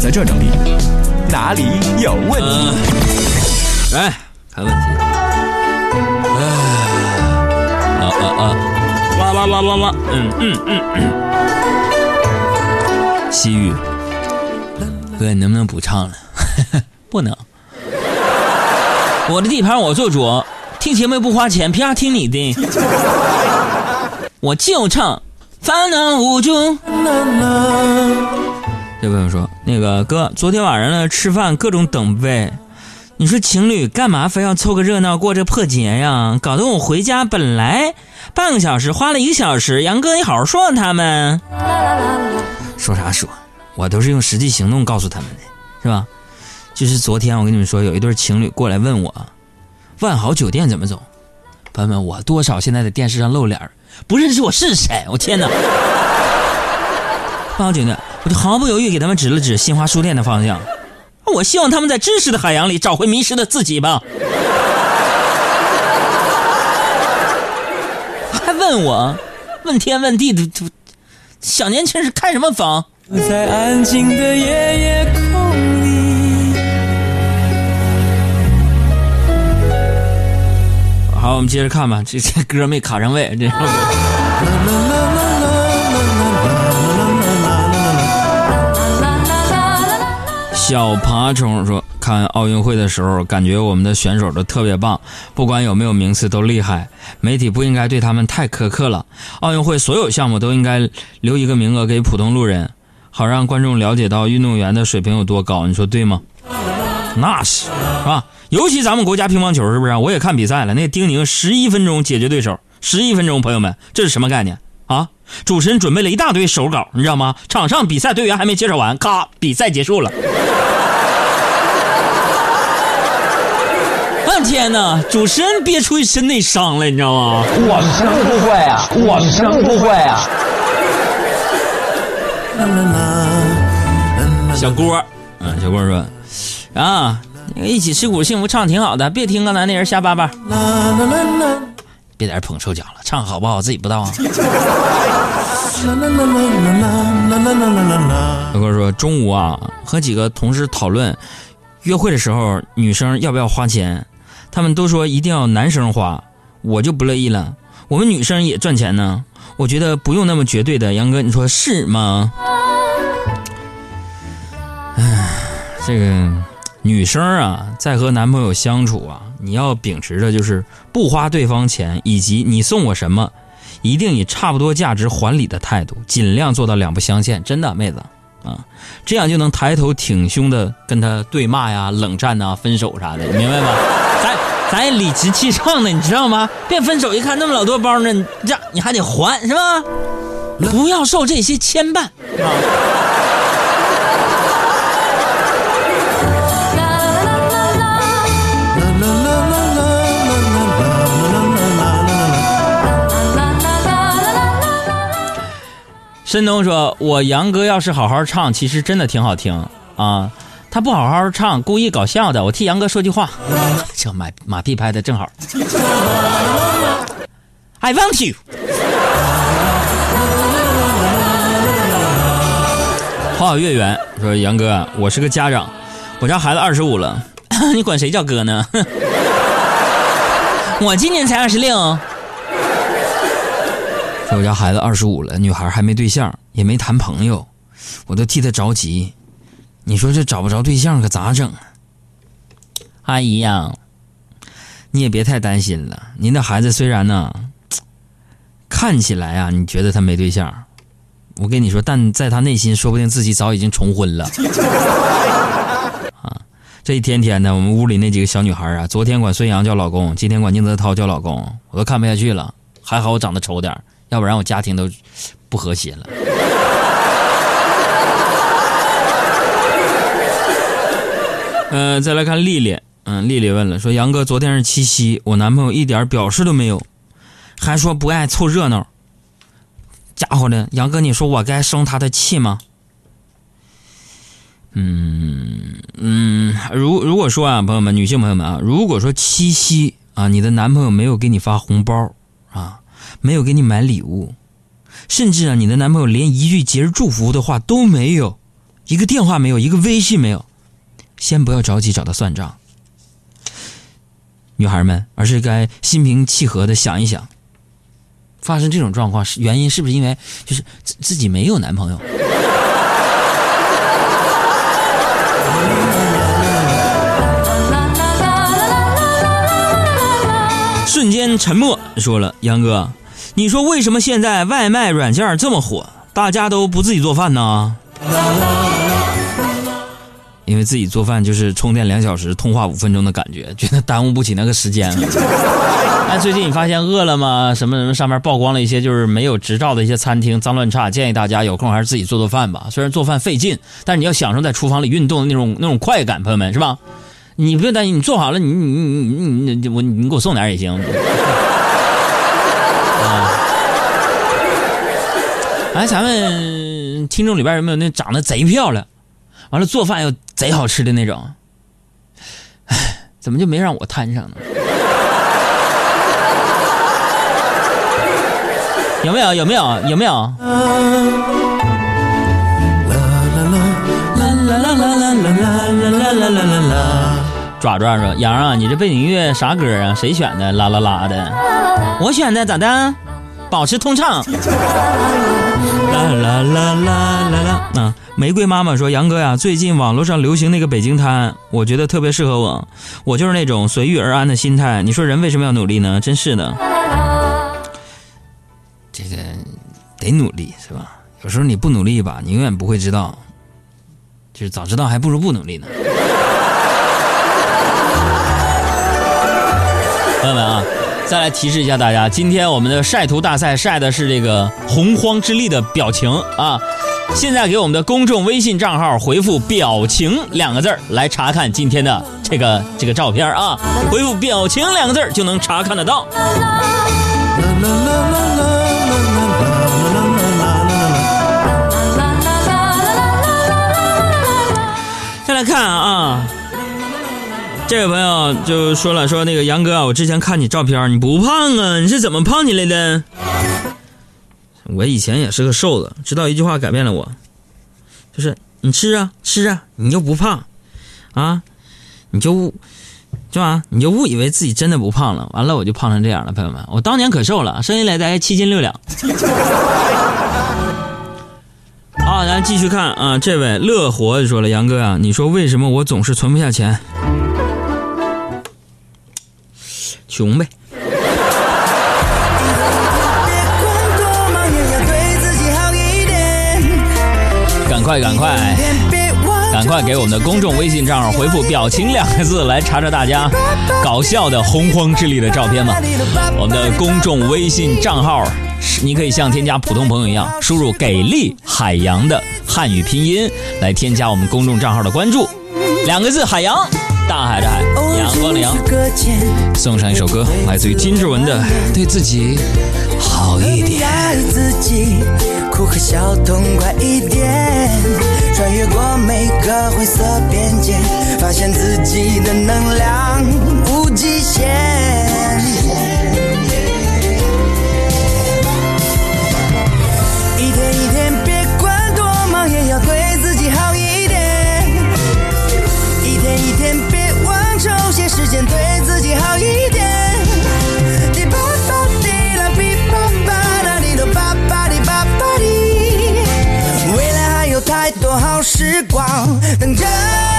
在这儿整理，哪里有问题？来看问题。哎，啊啊啊！哇哇哇哇哇！嗯嗯嗯嗯。西域，哥，你能不能不唱了？不能。我的地盘我做主，听节目不花钱，凭啥听你的？我就唱，烦恼无助。这朋友说，那个哥，昨天晚上呢吃饭各种等位，你说情侣干嘛非要凑个热闹过这破节呀？搞得我回家本来半个小时花了一个小时。杨哥，你好好说说他们。说啥说？我都是用实际行动告诉他们的，是吧？就是昨天我跟你们说，有一对情侣过来问我，万豪酒店怎么走？朋友们，我多少现在在电视上露脸不认识我是谁？我天哪！万豪酒店，我就毫不犹豫给他们指了指新华书店的方向。我希望他们在知识的海洋里找回迷失的自己吧。还问我，问天问地的，小年轻是开什么房？在安静的夜夜空里。好，我们接着看吧。这这歌没卡上位，这。小爬虫说：“看奥运会的时候，感觉我们的选手都特别棒，不管有没有名次都厉害。媒体不应该对他们太苛刻了。奥运会所有项目都应该留一个名额给普通路人。”好让观众了解到运动员的水平有多高，你说对吗？那是，啊，尤其咱们国家乒乓球是不是？我也看比赛了，那丁宁十一分钟解决对手，十一分钟，朋友们，这是什么概念啊？主持人准备了一大堆手稿，你知道吗？场上比赛队员还没介绍完，咔，比赛结束了。我天哪，主持人憋出一身内伤了，你知道吗？我是真不会啊，我是真不会啊。小郭，嗯，小郭说，啊，一起吃苦幸福唱挺好的，别听刚才那人瞎叭叭，别在这捧臭脚了，唱好不好自己不知道啊。小哥说，中午啊，和几个同事讨论，约会的时候女生要不要花钱，他们都说一定要男生花，我就不乐意了，我们女生也赚钱呢，我觉得不用那么绝对的，杨哥你说是吗？这个女生啊，在和男朋友相处啊，你要秉持着就是不花对方钱，以及你送我什么，一定以差不多价值还礼的态度，尽量做到两不相欠。真的，妹子啊，这样就能抬头挺胸的跟他对骂呀、冷战呐、分手啥的，明白吗？咱咱也理直气壮的，你知道吗？别分手一看那么老多包呢，这你还得还是吧？不要受这些牵绊啊。申东说：“我杨哥要是好好唱，其实真的挺好听啊。他不好好唱，故意搞笑的。我替杨哥说句话，这马马屁拍的正好。I want you。花好月圆说：杨哥，我是个家长，我家孩子二十五了，你管谁叫哥呢？我今年才二十六。”我家孩子二十五了，女孩还没对象，也没谈朋友，我都替她着急。你说这找不着对象可咋整？阿姨呀，你也别太担心了。您的孩子虽然呢，看起来啊，你觉得他没对象，我跟你说，但在他内心，说不定自己早已经重婚了。啊，这一天天的，我们屋里那几个小女孩啊，昨天管孙杨叫老公，今天管宁泽涛叫老公，我都看不下去了。还好我长得丑点要不然我家庭都不和谐了。呃，再来看丽丽，嗯，丽丽问了，说杨哥，昨天是七夕，我男朋友一点表示都没有，还说不爱凑热闹。家伙的，杨哥，你说我该生他的气吗？嗯嗯，如如果说啊，朋友们，女性朋友们啊，如果说七夕啊，你的男朋友没有给你发红包啊。没有给你买礼物，甚至啊，你的男朋友连一句节日祝福的话都没有，一个电话没有，一个微信没有，先不要着急找他算账。女孩们，而是该心平气和的想一想，发生这种状况是原因是不是因为就是自自己没有男朋友？瞬间沉默，说了杨哥，你说为什么现在外卖软件这么火，大家都不自己做饭呢？因为自己做饭就是充电两小时，通话五分钟的感觉，觉得耽误不起那个时间了。但最近你发现饿了么什么什么上面曝光了一些就是没有执照的一些餐厅，脏乱差，建议大家有空还是自己做做饭吧。虽然做饭费劲，但是你要享受在厨房里运动的那种那种快感，朋友们是吧？你不用担心，你做好了，你你你你你我你给我送点也行。哎，咱们听众里边有没有那长得贼漂亮，完了做饭又贼好吃的那种？哎，怎么就没让我摊上呢？有没有？有没有？有没有？啦啦啦啦啦啦啦啦啦啦啦啦！爪爪说：“杨啊，你这背景音乐啥歌啊？谁选的？啦啦啦的，我选的，咋的？保持通畅。啦啦啦啦啦！啊，玫瑰妈妈说：杨哥呀，最近网络上流行那个北京滩，我觉得特别适合我。我就是那种随遇而安的心态。你说人为什么要努力呢？真是的，这个得努力是吧？有时候你不努力吧，你永远不会知道，就是早知道还不如不努力呢。”朋友们啊，再来提示一下大家，今天我们的晒图大赛晒的是这个洪荒之力的表情啊！现在给我们的公众微信账号回复“表情”两个字来查看今天的这个这个照片啊！回复“表情”两个字就能查看得到。再来看啊。这位朋友就说了，说那个杨哥啊，我之前看你照片，你不胖啊，你是怎么胖起来的？我以前也是个瘦子，直到一句话改变了我，就是你吃啊吃啊，你又不胖，啊，你就误，是吧？你就误以为自己真的不胖了，完了我就胖成这样了，朋友们，我当年可瘦了，生下来大概七斤六两。好，咱继续看啊，这位乐活就说了，杨哥啊，你说为什么我总是存不下钱？穷呗。赶快赶快赶快给我们的公众微信账号回复“表情”两个字来查查大家搞笑的洪荒之力的照片吧。我们的公众微信账号，你可以像添加普通朋友一样，输入“给力海洋”的汉语拼音来添加我们公众账号的关注，两个字“海洋”。大海的海，阳光的阳，送上一首歌，来自于金志文的《对自己好一点》。自己，哭和笑痛快一点，穿越过每个灰色边界，发现自己的能量时光等着。